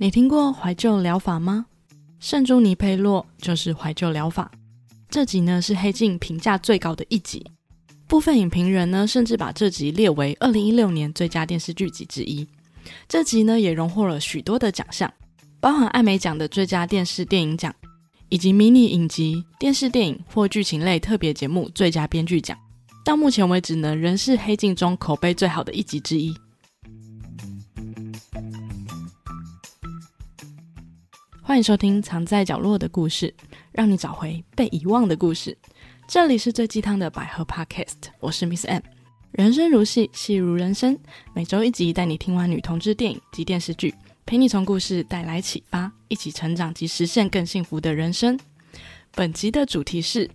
你听过怀旧疗法吗？圣朱尼佩洛就是怀旧疗法。这集呢是黑镜评价最高的一集，部分影评人呢甚至把这集列为二零一六年最佳电视剧集之一。这集呢也荣获了许多的奖项，包含艾美奖的最佳电视电影奖，以及迷你影集、电视电影或剧情类特别节目最佳编剧奖。到目前为止呢，仍是黑镜中口碑最好的一集之一。欢迎收听《藏在角落的故事》，让你找回被遗忘的故事。这里是最鸡汤的百合 Podcast，我是 Miss M。人生如戏，戏如人生，每周一集带你听完女同志电影及电视剧，陪你从故事带来启发，一起成长及实现更幸福的人生。本集的主题是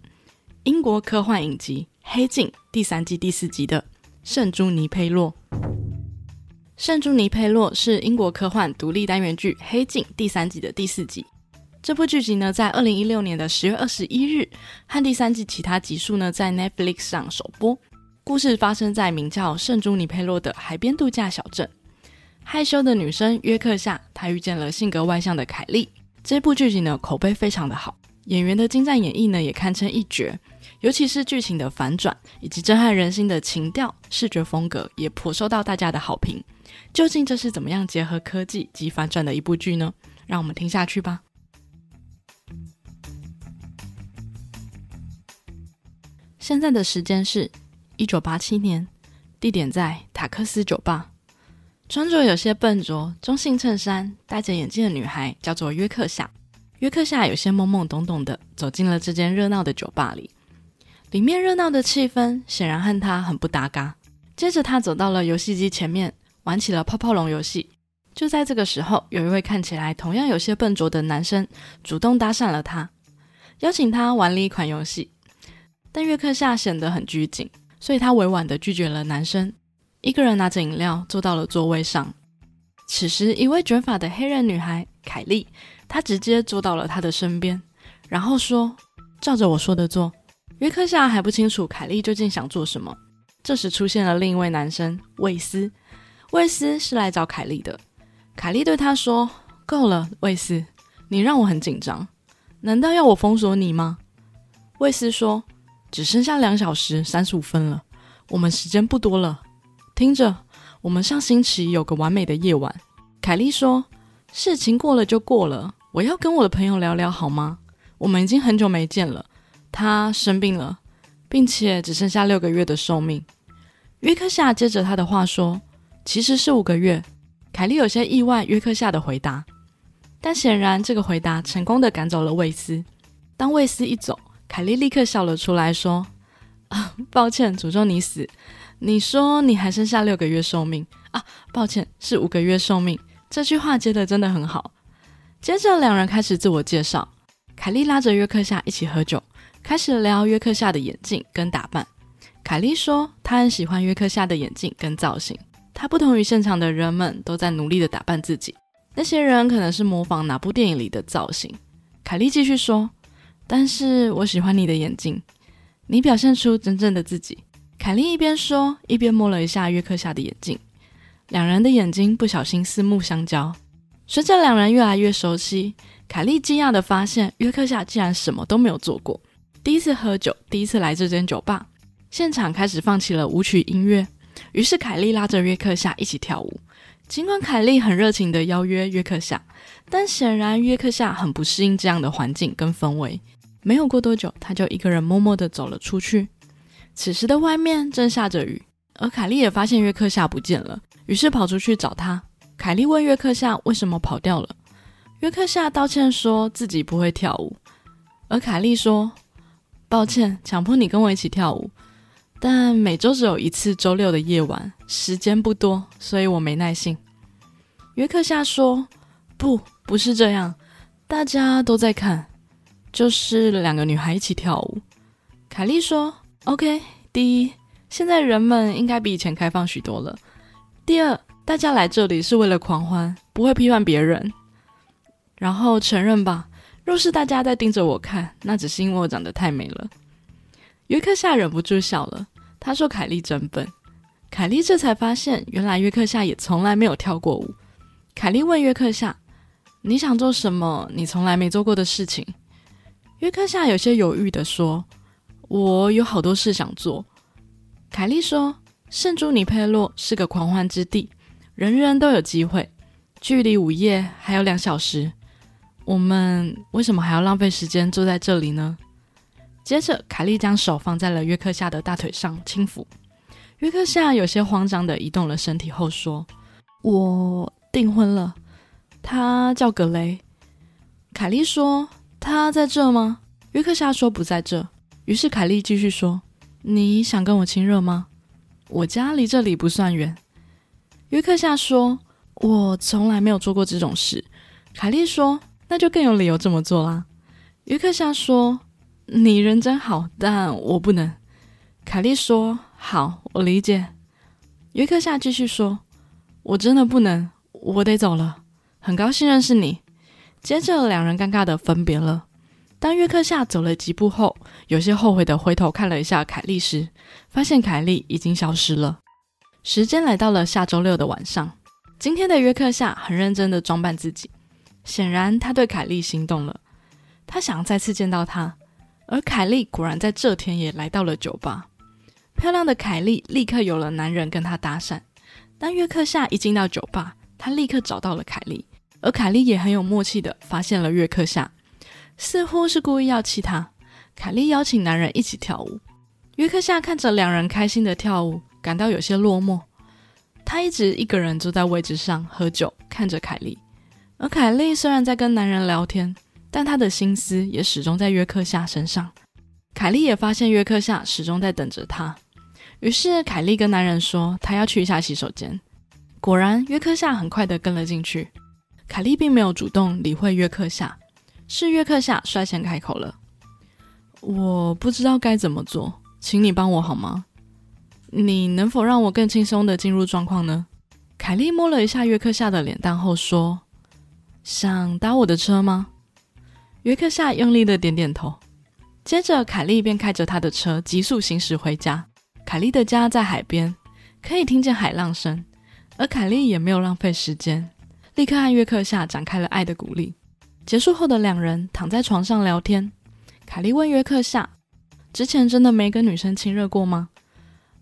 英国科幻影集《黑镜》第三季第四集的圣朱尼佩洛。圣朱尼佩洛是英国科幻独立单元剧《黑镜》第三季的第四集。这部剧集呢，在二零一六年的十月二十一日，和第三季其他集数呢，在 Netflix 上首播。故事发生在名叫圣朱尼佩洛的海边度假小镇。害羞的女生约克夏，她遇见了性格外向的凯莉。这部剧集呢，口碑非常的好，演员的精湛演绎呢，也堪称一绝。尤其是剧情的反转，以及震撼人心的情调、视觉风格，也颇受到大家的好评。究竟这是怎么样结合科技及反转的一部剧呢？让我们听下去吧。现在的时间是一九八七年，地点在塔克斯酒吧。穿着有些笨拙、中性衬衫、戴着眼镜的女孩叫做约克夏。约克夏有些懵懵懂懂的走进了这间热闹的酒吧里，里面热闹的气氛显然和他很不搭嘎。接着，他走到了游戏机前面。玩起了泡泡龙游戏。就在这个时候，有一位看起来同样有些笨拙的男生主动搭讪了他，邀请他玩了一款游戏。但约克夏显得很拘谨，所以他委婉的拒绝了男生，一个人拿着饮料坐到了座位上。此时，一位卷发的黑人女孩凯莉，她直接坐到了他的身边，然后说：“照着我说的做。”约克夏还不清楚凯莉究竟想做什么。这时出现了另一位男生魏斯。魏斯是来找凯莉的。凯莉对他说：“够了，魏斯，你让我很紧张。难道要我封锁你吗？”魏斯说：“只剩下两小时三十五分了，我们时间不多了。听着，我们上星期有个完美的夜晚。”凯莉说：“事情过了就过了，我要跟我的朋友聊聊好吗？我们已经很久没见了。他生病了，并且只剩下六个月的寿命。”约克夏接着他的话说。其实是五个月。凯莉有些意外约克夏的回答，但显然这个回答成功的赶走了魏斯。当魏斯一走，凯莉立刻笑了出来，说：“啊，抱歉，诅咒你死。你说你还剩下六个月寿命啊？抱歉，是五个月寿命。这句话接的真的很好。”接着两人开始自我介绍。凯莉拉着约克夏一起喝酒，开始聊约克夏的眼镜跟打扮。凯莉说她很喜欢约克夏的眼镜跟造型。她不同于现场的人们，都在努力的打扮自己。那些人可能是模仿哪部电影里的造型。凯莉继续说：“但是我喜欢你的眼睛，你表现出真正的自己。”凯莉一边说，一边摸了一下约克夏的眼睛。两人的眼睛不小心四目相交。随着两人越来越熟悉，凯莉惊讶的发现，约克夏竟然什么都没有做过。第一次喝酒，第一次来这间酒吧，现场开始放起了舞曲音乐。于是凯莉拉着约克夏一起跳舞。尽管凯莉很热情的邀约约克夏，但显然约克夏很不适应这样的环境跟氛围。没有过多久，他就一个人默默的走了出去。此时的外面正下着雨，而凯莉也发现约克夏不见了，于是跑出去找他。凯莉问约克夏为什么跑掉了。约克夏道歉说自己不会跳舞，而凯莉说：“抱歉，强迫你跟我一起跳舞。”但每周只有一次周六的夜晚，时间不多，所以我没耐性。约克夏说：“不，不是这样，大家都在看，就是两个女孩一起跳舞。”凯莉说：“OK，第一，现在人们应该比以前开放许多了。第二，大家来这里是为了狂欢，不会批判别人。然后承认吧，若是大家在盯着我看，那只是因为我长得太美了。”约克夏忍不住笑了。他说：“凯莉真笨。”凯莉这才发现，原来约克夏也从来没有跳过舞。凯莉问约克夏：“你想做什么你从来没做过的事情？约克夏有些犹豫的说：“我有好多事想做。”凯莉说：“圣朱尼佩洛是个狂欢之地，人人都有机会。距离午夜还有两小时，我们为什么还要浪费时间坐在这里呢？”接着，凯莉将手放在了约克夏的大腿上轻抚。约克夏有些慌张的移动了身体后说：“我订婚了。”他叫格雷，凯莉说：“他在这吗？”约克夏说：“不在这。”于是凯莉继续说：“你想跟我亲热吗？我家离这里不算远。”约克夏说：“我从来没有做过这种事。”凯莉说：“那就更有理由这么做啦。”约克夏说：“你人真好，但我不能。”凯莉说：“好，我理解。”约克夏继续说：“我真的不能，我得走了。”很高兴认识你。接着，两人尴尬的分别了。当约克夏走了几步后，有些后悔的回头看了一下凯莉时，发现凯莉已经消失了。时间来到了下周六的晚上。今天的约克夏很认真的装扮自己，显然他对凯莉心动了。他想再次见到她，而凯莉果然在这天也来到了酒吧。漂亮的凯莉立刻有了男人跟她搭讪。当约克夏一进到酒吧，他立刻找到了凯莉。而凯莉也很有默契的发现了约克夏，似乎是故意要气他。凯莉邀请男人一起跳舞，约克夏看着两人开心的跳舞，感到有些落寞。他一直一个人坐在位置上喝酒，看着凯莉。而凯莉虽然在跟男人聊天，但她的心思也始终在约克夏身上。凯莉也发现约克夏始终在等着她，于是凯莉跟男人说，她要去一下洗手间。果然，约克夏很快的跟了进去。凯莉并没有主动理会约克夏，是约克夏率先开口了：“我不知道该怎么做，请你帮我好吗？你能否让我更轻松的进入状况呢？”凯莉摸了一下约克夏的脸蛋后说：“想搭我的车吗？”约克夏用力的点点头。接着，凯莉便开着他的车急速行驶回家。凯莉的家在海边，可以听见海浪声，而凯莉也没有浪费时间。立刻和约克夏展开了爱的鼓励。结束后的两人躺在床上聊天。凯莉问约克夏：“之前真的没跟女生亲热过吗？”“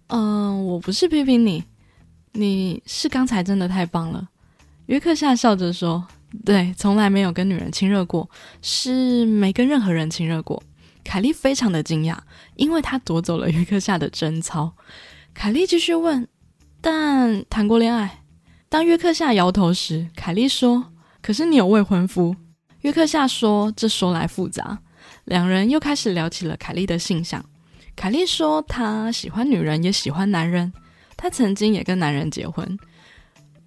嗯，我不是批评你，你是刚才真的太棒了。”约克夏笑着说：“对，从来没有跟女人亲热过，是没跟任何人亲热过。”凯莉非常的惊讶，因为她夺走了约克夏的贞操。凯莉继续问：“但谈过恋爱？”当约克夏摇头时，凯莉说：“可是你有未婚夫。”约克夏说：“这说来复杂。”两人又开始聊起了凯莉的性向。凯莉说：“她喜欢女人，也喜欢男人。她曾经也跟男人结婚，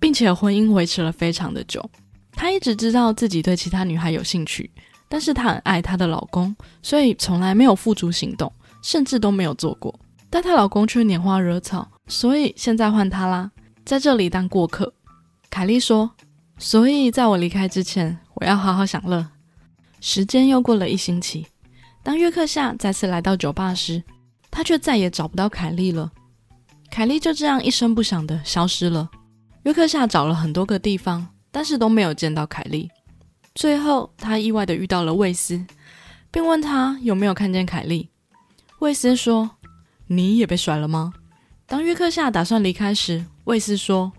并且婚姻维持了非常的久。她一直知道自己对其他女孩有兴趣，但是她很爱她的老公，所以从来没有付诸行动，甚至都没有做过。但她老公却拈花惹草，所以现在换她啦。”在这里当过客，凯莉说：“所以在我离开之前，我要好好享乐。”时间又过了一星期，当约克夏再次来到酒吧时，他却再也找不到凯莉了。凯莉就这样一声不响的消失了。约克夏找了很多个地方，但是都没有见到凯莉。最后，他意外的遇到了魏斯，并问他有没有看见凯莉。魏斯说：“你也被甩了吗？”当约克夏打算离开时，魏斯说：“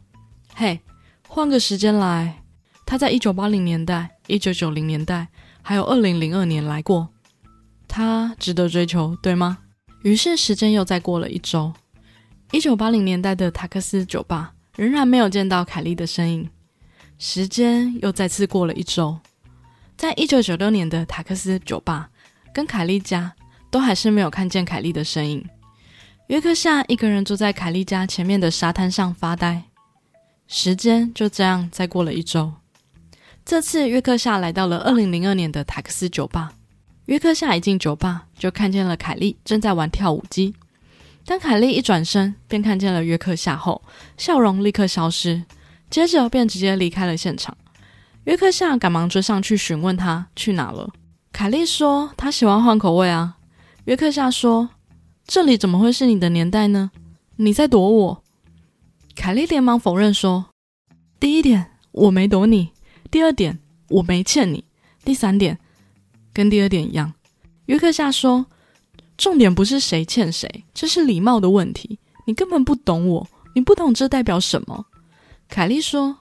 嘿，换个时间来。他在一九八零年代、一九九零年代，还有二零零二年来过。他值得追求，对吗？”于是时间又再过了一周。一九八零年代的塔克斯酒吧仍然没有见到凯莉的身影。时间又再次过了一周，在一九九六年的塔克斯酒吧跟凯莉家都还是没有看见凯莉的身影。约克夏一个人坐在凯莉家前面的沙滩上发呆，时间就这样再过了一周。这次约克夏来到了二零零二年的塔克斯酒吧。约克夏一进酒吧就看见了凯莉正在玩跳舞机。当凯莉一转身便看见了约克夏后，笑容立刻消失，接着便直接离开了现场。约克夏赶忙追上去询问他去哪了。凯莉说她喜欢换口味啊。约克夏说。这里怎么会是你的年代呢？你在躲我？凯莉连忙否认说：“第一点，我没躲你；第二点，我没欠你。第三点跟第二点一样，约克夏说，重点不是谁欠谁，这是礼貌的问题。你根本不懂我，你不懂这代表什么。凯莉说，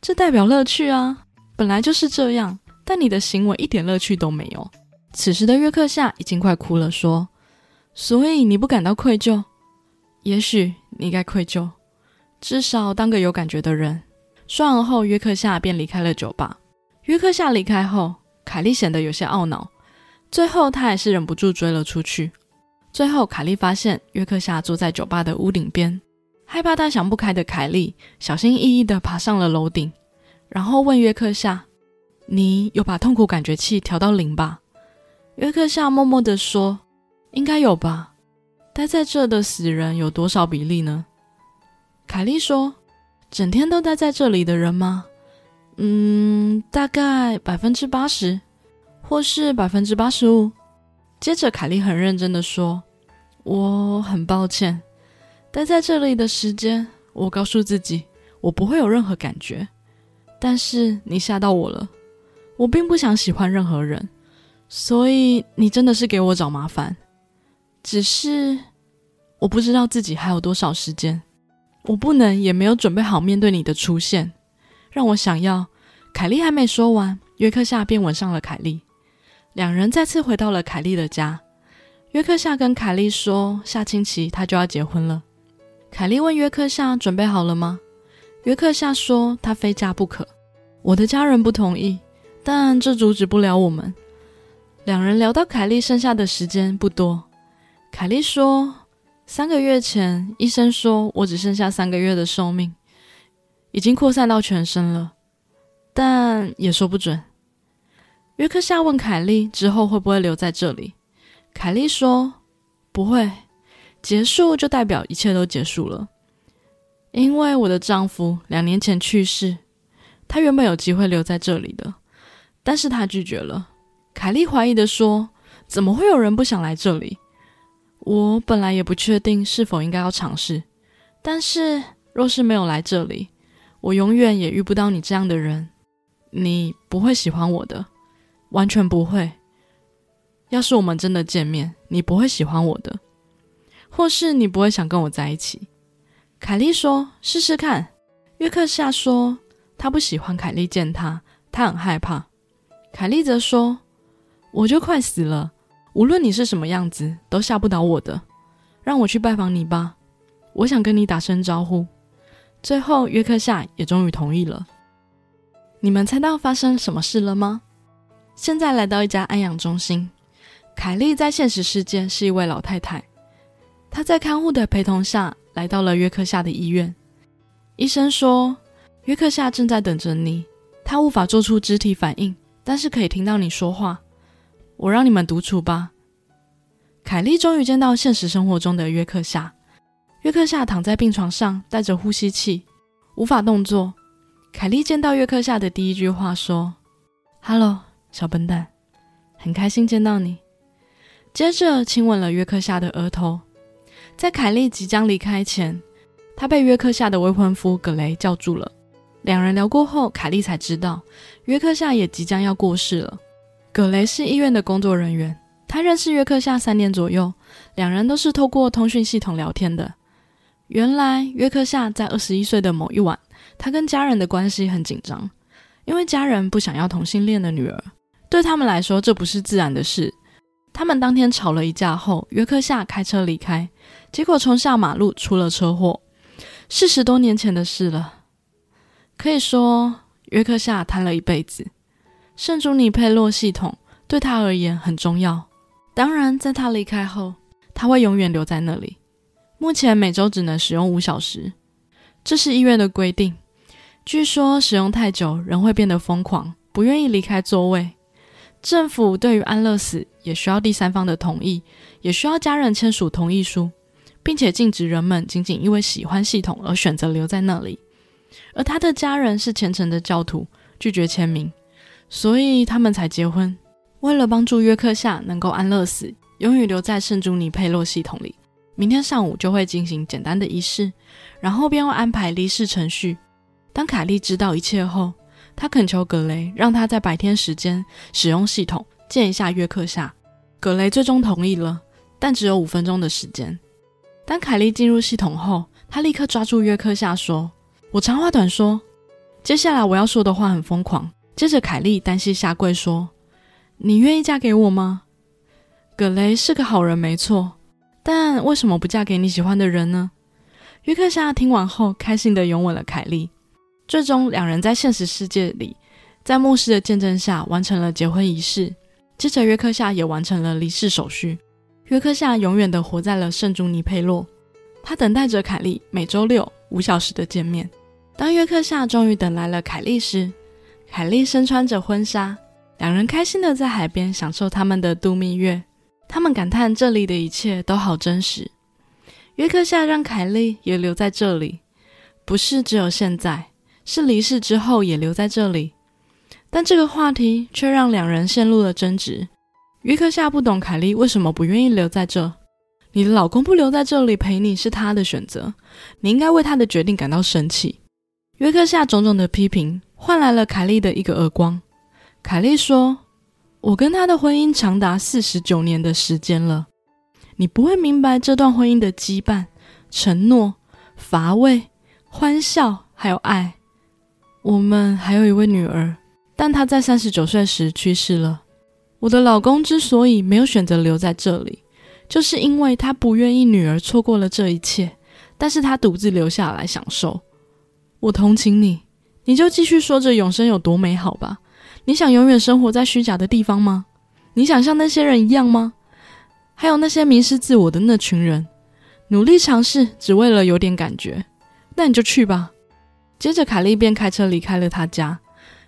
这代表乐趣啊，本来就是这样。但你的行为一点乐趣都没有。此时的约克夏已经快哭了，说，所以你不感到愧疚？也许你该愧疚，至少当个有感觉的人。说完后，约克夏便离开了酒吧。约克夏离开后，凯莉显得有些懊恼。最后，她还是忍不住追了出去。最后，凯莉发现约克夏坐在酒吧的屋顶边，害怕他想不开的凯莉小心翼翼地爬上了楼顶，然后问约克夏：“你有把痛苦感觉器调到零吧？”约克夏默默地说：“应该有吧。”待在这的死人有多少比例呢？凯莉说：“整天都待在这里的人吗？嗯，大概百分之八十，或是百分之八十五。”接着，凯莉很认真的说：“我很抱歉，待在这里的时间，我告诉自己我不会有任何感觉。但是你吓到我了，我并不想喜欢任何人，所以你真的是给我找麻烦。”只是我不知道自己还有多少时间，我不能也没有准备好面对你的出现，让我想要。凯莉还没说完，约克夏便吻上了凯莉，两人再次回到了凯莉的家。约克夏跟凯莉说，下星期他就要结婚了。凯莉问约克夏准备好了吗？约克夏说他非嫁不可。我的家人不同意，但这阻止不了我们。两人聊到凯莉剩下的时间不多。凯莉说：“三个月前，医生说我只剩下三个月的寿命，已经扩散到全身了，但也说不准。”约克夏问凯莉之后会不会留在这里。凯莉说：“不会，结束就代表一切都结束了，因为我的丈夫两年前去世。他原本有机会留在这里的，但是他拒绝了。”凯莉怀疑的说：“怎么会有人不想来这里？”我本来也不确定是否应该要尝试，但是若是没有来这里，我永远也遇不到你这样的人。你不会喜欢我的，完全不会。要是我们真的见面，你不会喜欢我的，或是你不会想跟我在一起。凯莉说：“试试看。”约克夏说：“他不喜欢凯莉见他，他很害怕。”凯莉则说：“我就快死了。”无论你是什么样子，都吓不倒我的。让我去拜访你吧，我想跟你打声招呼。最后，约克夏也终于同意了。你们猜到发生什么事了吗？现在来到一家安养中心，凯莉在现实世界是一位老太太。他在看护的陪同下来到了约克夏的医院。医生说，约克夏正在等着你。他无法做出肢体反应，但是可以听到你说话。我让你们独处吧。凯莉终于见到现实生活中的约克夏。约克夏躺在病床上，带着呼吸器，无法动作。凯莉见到约克夏的第一句话说：“Hello，小笨蛋，很开心见到你。”接着亲吻了约克夏的额头。在凯莉即将离开前，她被约克夏的未婚夫格雷叫住了。两人聊过后，凯莉才知道约克夏也即将要过世了。葛雷是医院的工作人员，他认识约克夏三年左右，两人都是透过通讯系统聊天的。原来约克夏在二十一岁的某一晚，他跟家人的关系很紧张，因为家人不想要同性恋的女儿，对他们来说这不是自然的事。他们当天吵了一架后，约克夏开车离开，结果冲下马路出了车祸，是十多年前的事了。可以说约克夏瘫了一辈子。圣朱尼佩洛系统对他而言很重要。当然，在他离开后，他会永远留在那里。目前每周只能使用五小时，这是医院的规定。据说使用太久，人会变得疯狂，不愿意离开座位。政府对于安乐死也需要第三方的同意，也需要家人签署同意书，并且禁止人们仅仅因为喜欢系统而选择留在那里。而他的家人是虔诚的教徒，拒绝签名。所以他们才结婚。为了帮助约克夏能够安乐死，永远留在圣朱尼佩洛系统里，明天上午就会进行简单的仪式，然后便会安排离世程序。当凯莉知道一切后，他恳求葛雷让他在白天时间使用系统见一下约克夏。葛雷最终同意了，但只有五分钟的时间。当凯莉进入系统后，他立刻抓住约克夏说：“我长话短说，接下来我要说的话很疯狂。”接着，凯莉单膝下跪说：“你愿意嫁给我吗？”葛雷是个好人，没错，但为什么不嫁给你喜欢的人呢？约克夏听完后，开心的拥吻了凯莉。最终，两人在现实世界里，在牧师的见证下完成了结婚仪式。接着，约克夏也完成了离世手续。约克夏永远的活在了圣朱尼佩洛，他等待着凯莉每周六五小时的见面。当约克夏终于等来了凯莉时，凯莉身穿着婚纱，两人开心的在海边享受他们的度蜜月。他们感叹这里的一切都好真实。约克夏让凯莉也留在这里，不是只有现在。是离世之后也留在这里，但这个话题却让两人陷入了争执。约克夏不懂凯莉为什么不愿意留在这。你的老公不留在这里陪你是他的选择，你应该为他的决定感到生气。约克夏种种的批评换来了凯莉的一个耳光。凯莉说：“我跟他的婚姻长达四十九年的时间了，你不会明白这段婚姻的羁绊、承诺、乏味、欢笑还有爱。”我们还有一位女儿，但她在三十九岁时去世了。我的老公之所以没有选择留在这里，就是因为他不愿意女儿错过了这一切，但是他独自留下来享受。我同情你，你就继续说着永生有多美好吧。你想永远生活在虚假的地方吗？你想像那些人一样吗？还有那些迷失自我的那群人，努力尝试只为了有点感觉，那你就去吧。接着，凯莉便开车离开了他家。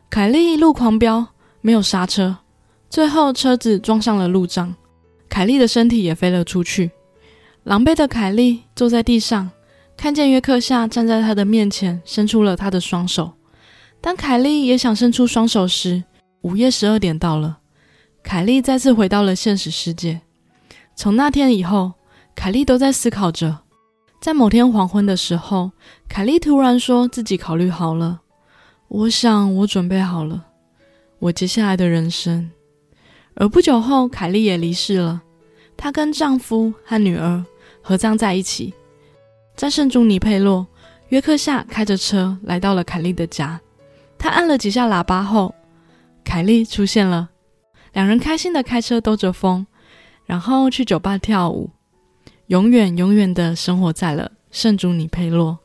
凯莉一路狂飙，没有刹车，最后车子撞上了路障，凯莉的身体也飞了出去。狼狈的凯莉坐在地上，看见约克夏站在他的面前，伸出了他的双手。当凯莉也想伸出双手时，午夜十二点到了，凯莉再次回到了现实世界。从那天以后，凯莉都在思考着。在某天黄昏的时候，凯莉突然说自己考虑好了。我想我准备好了，我接下来的人生。而不久后，凯莉也离世了。她跟丈夫和女儿合葬在一起，在圣朱尼佩洛。约克夏开着车来到了凯莉的家，他按了几下喇叭后，凯莉出现了。两人开心的开车兜着风，然后去酒吧跳舞。永远永远的生活在了圣朱尼佩洛。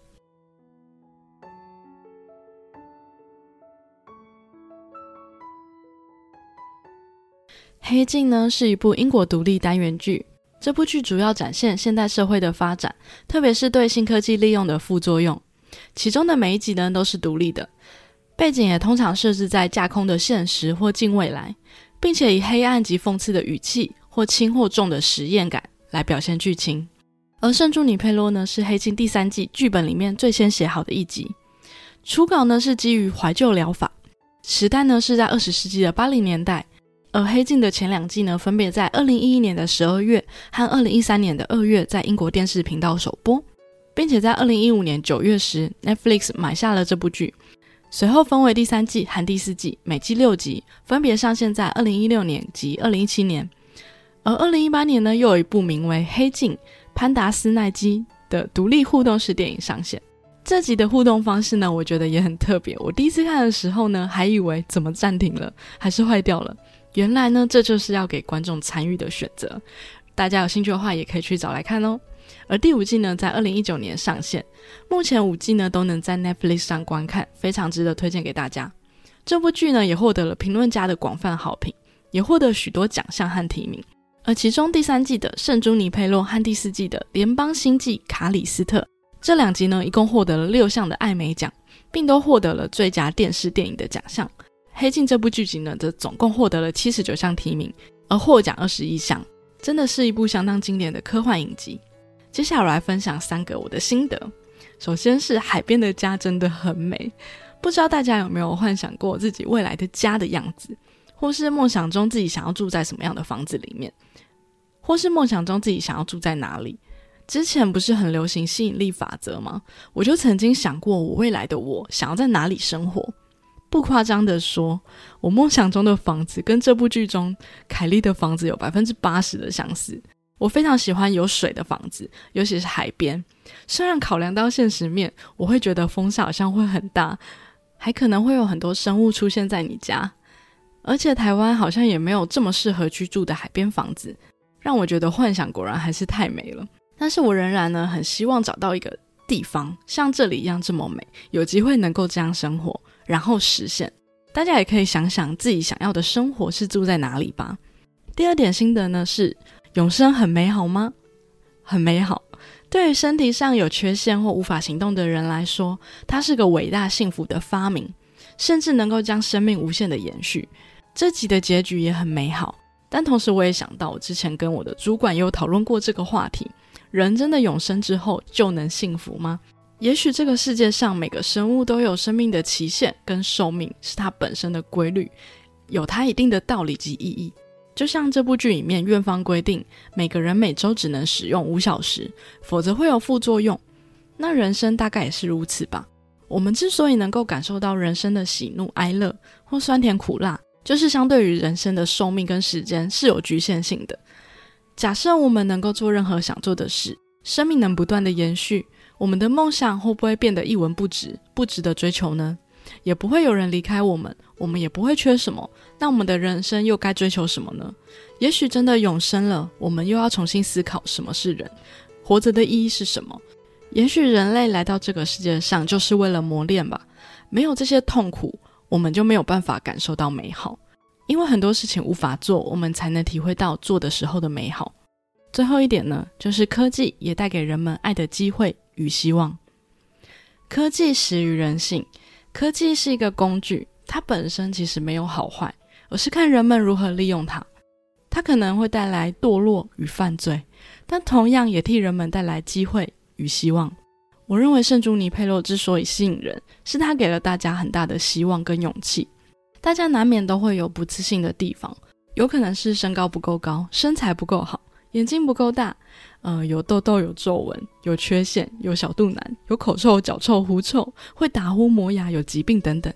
黑镜呢是一部英国独立单元剧，这部剧主要展现现代社会的发展，特别是对新科技利用的副作用。其中的每一集呢都是独立的，背景也通常设置在架空的现实或近未来，并且以黑暗及讽刺的语气或轻或重的实验感。来表现剧情，而《圣朱尼佩洛》呢是《黑镜》第三季剧本里面最先写好的一集。初稿呢是基于怀旧疗法，时代呢是在二十世纪的八零年代。而《黑镜》的前两季呢分别在二零一一年的十二月和二零一三年的二月在英国电视频道首播，并且在二零一五年九月时 Netflix 买下了这部剧，随后分为第三季和第四季，每季六集，分别上线在二零一六年及二零一七年。而二零一八年呢，又有一部名为《黑镜：潘达斯奈基》的独立互动式电影上线。这集的互动方式呢，我觉得也很特别。我第一次看的时候呢，还以为怎么暂停了，还是坏掉了。原来呢，这就是要给观众参与的选择。大家有兴趣的话，也可以去找来看哦。而第五季呢，在二零一九年上线，目前五季呢都能在 Netflix 上观看，非常值得推荐给大家。这部剧呢，也获得了评论家的广泛好评，也获得许多奖项和提名。而其中第三季的《圣朱尼佩洛》和第四季的《联邦星际卡里斯特》这两集呢，一共获得了六项的艾美奖，并都获得了最佳电视电影的奖项。《黑镜》这部剧集呢，则总共获得了七十九项提名，而获奖二十一项，真的是一部相当经典的科幻影集。接下来我来分享三个我的心得。首先是海边的家真的很美，不知道大家有没有幻想过自己未来的家的样子，或是梦想中自己想要住在什么样的房子里面？或是梦想中自己想要住在哪里？之前不是很流行吸引力法则吗？我就曾经想过，我未来的我想要在哪里生活。不夸张的说，我梦想中的房子跟这部剧中凯莉的房子有百分之八十的相似。我非常喜欢有水的房子，尤其是海边。虽然考量到现实面，我会觉得风沙好像会很大，还可能会有很多生物出现在你家。而且台湾好像也没有这么适合居住的海边房子，让我觉得幻想果然还是太美了。但是我仍然呢，很希望找到一个地方像这里一样这么美，有机会能够这样生活，然后实现。大家也可以想想自己想要的生活是住在哪里吧。第二点心得呢是。永生很美好吗？很美好。对于身体上有缺陷或无法行动的人来说，它是个伟大幸福的发明，甚至能够将生命无限的延续。这集的结局也很美好。但同时，我也想到，我之前跟我的主管有讨论过这个话题：人真的永生之后就能幸福吗？也许这个世界上每个生物都有生命的期限跟寿命，是它本身的规律，有它一定的道理及意义。就像这部剧里面，院方规定每个人每周只能使用五小时，否则会有副作用。那人生大概也是如此吧。我们之所以能够感受到人生的喜怒哀乐或酸甜苦辣，就是相对于人生的寿命跟时间是有局限性的。假设我们能够做任何想做的事，生命能不断的延续，我们的梦想会不会变得一文不值，不值得追求呢？也不会有人离开我们，我们也不会缺什么。那我们的人生又该追求什么呢？也许真的永生了，我们又要重新思考什么是人，活着的意义是什么？也许人类来到这个世界上就是为了磨练吧。没有这些痛苦，我们就没有办法感受到美好。因为很多事情无法做，我们才能体会到做的时候的美好。最后一点呢，就是科技也带给人们爱的机会与希望。科技始于人性。科技是一个工具，它本身其实没有好坏，而是看人们如何利用它。它可能会带来堕落与犯罪，但同样也替人们带来机会与希望。我认为圣朱尼佩洛之所以吸引人，是他给了大家很大的希望跟勇气。大家难免都会有不自信的地方，有可能是身高不够高，身材不够好，眼睛不够大。呃，有痘痘，有皱纹，有缺陷，有小肚腩，有口臭、脚臭、狐臭，会打呼、磨牙，有疾病等等。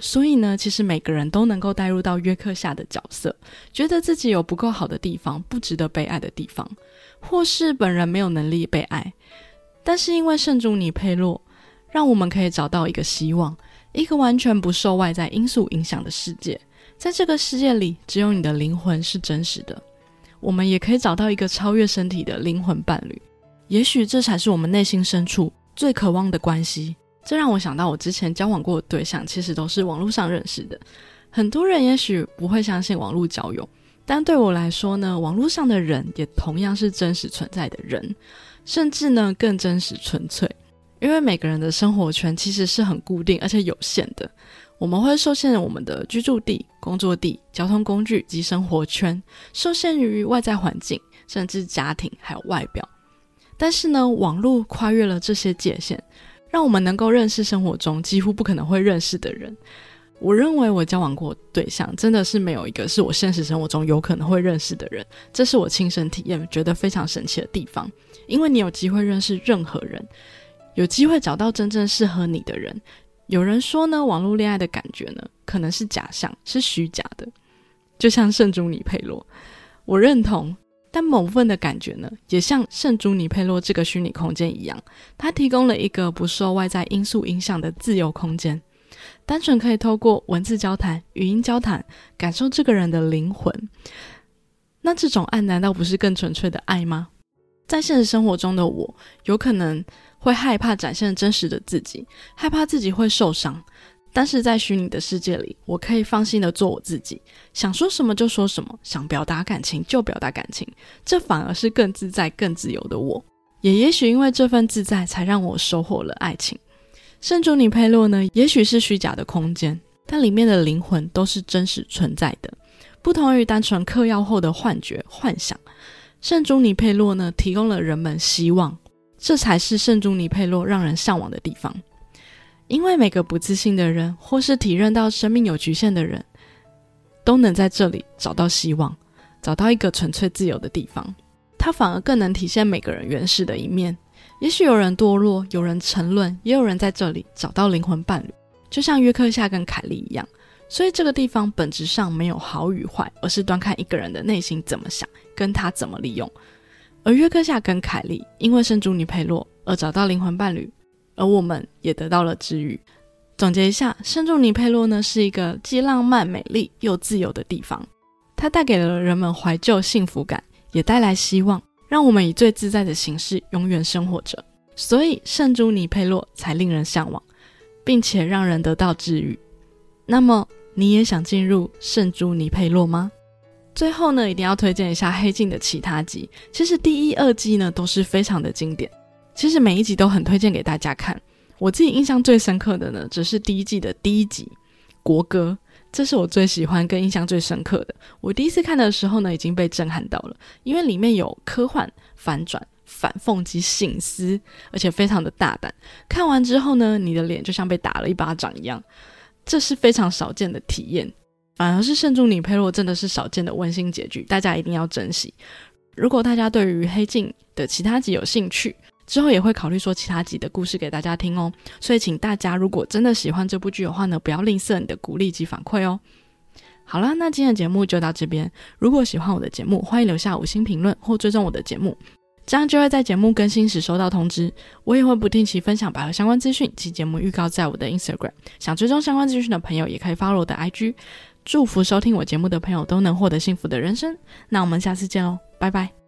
所以呢，其实每个人都能够带入到约克夏的角色，觉得自己有不够好的地方，不值得被爱的地方，或是本人没有能力被爱。但是因为圣主尼佩洛，让我们可以找到一个希望，一个完全不受外在因素影响的世界。在这个世界里，只有你的灵魂是真实的。我们也可以找到一个超越身体的灵魂伴侣，也许这才是我们内心深处最渴望的关系。这让我想到，我之前交往过的对象其实都是网络上认识的。很多人也许不会相信网络交友，但对我来说呢，网络上的人也同样是真实存在的人，甚至呢更真实纯粹。因为每个人的生活圈其实是很固定而且有限的。我们会受限于我们的居住地、工作地、交通工具及生活圈，受限于外在环境，甚至家庭还有外表。但是呢，网络跨越了这些界限，让我们能够认识生活中几乎不可能会认识的人。我认为我交往过对象，真的是没有一个是我现实生活中有可能会认识的人。这是我亲身体验，觉得非常神奇的地方。因为你有机会认识任何人，有机会找到真正适合你的人。有人说呢，网络恋爱的感觉呢，可能是假象，是虚假的，就像圣朱尼佩洛，我认同。但某部分的感觉呢，也像圣朱尼佩洛这个虚拟空间一样，它提供了一个不受外在因素影响的自由空间，单纯可以透过文字交谈、语音交谈，感受这个人的灵魂。那这种爱难道不是更纯粹的爱吗？在现实生活中的我，有可能。会害怕展现真实的自己，害怕自己会受伤。但是在虚拟的世界里，我可以放心的做我自己，想说什么就说什么，想表达感情就表达感情，这反而是更自在、更自由的我。也也许因为这份自在，才让我收获了爱情。圣朱尼佩洛呢？也许是虚假的空间，但里面的灵魂都是真实存在的，不同于单纯嗑药后的幻觉、幻想。圣朱尼佩洛呢，提供了人们希望。这才是圣朱尼佩洛让人向往的地方，因为每个不自信的人，或是体认到生命有局限的人，都能在这里找到希望，找到一个纯粹自由的地方。它反而更能体现每个人原始的一面。也许有人堕落，有人沉沦，也有人在这里找到灵魂伴侣。就像约克夏跟凯莉一样。所以这个地方本质上没有好与坏，而是端看一个人的内心怎么想，跟他怎么利用。而约克夏跟凯莉因为圣朱尼佩洛而找到灵魂伴侣，而我们也得到了治愈。总结一下，圣朱尼佩洛呢是一个既浪漫、美丽又自由的地方，它带给了人们怀旧幸福感，也带来希望，让我们以最自在的形式永远生活着。所以圣朱尼佩洛才令人向往，并且让人得到治愈。那么你也想进入圣朱尼佩洛吗？最后呢，一定要推荐一下《黑镜》的其他集。其实第一、二季呢都是非常的经典，其实每一集都很推荐给大家看。我自己印象最深刻的呢，只是第一季的第一集国歌，这是我最喜欢跟印象最深刻的。我第一次看的时候呢，已经被震撼到了，因为里面有科幻、反转、反讽及醒思，而且非常的大胆。看完之后呢，你的脸就像被打了一巴掌一样，这是非常少见的体验。反而是圣助尼佩洛真的是少见的温馨结局，大家一定要珍惜。如果大家对于黑镜的其他集有兴趣，之后也会考虑说其他集的故事给大家听哦。所以请大家如果真的喜欢这部剧的话呢，不要吝啬你的鼓励及反馈哦。好啦，那今天的节目就到这边。如果喜欢我的节目，欢迎留下五星评论或追踪我的节目，这样就会在节目更新时收到通知。我也会不定期分享百合相关资讯及节目预告在我的 Instagram。想追踪相关资讯的朋友，也可以 follow 我的 IG。祝福收听我节目的朋友都能获得幸福的人生。那我们下次见喽，拜拜。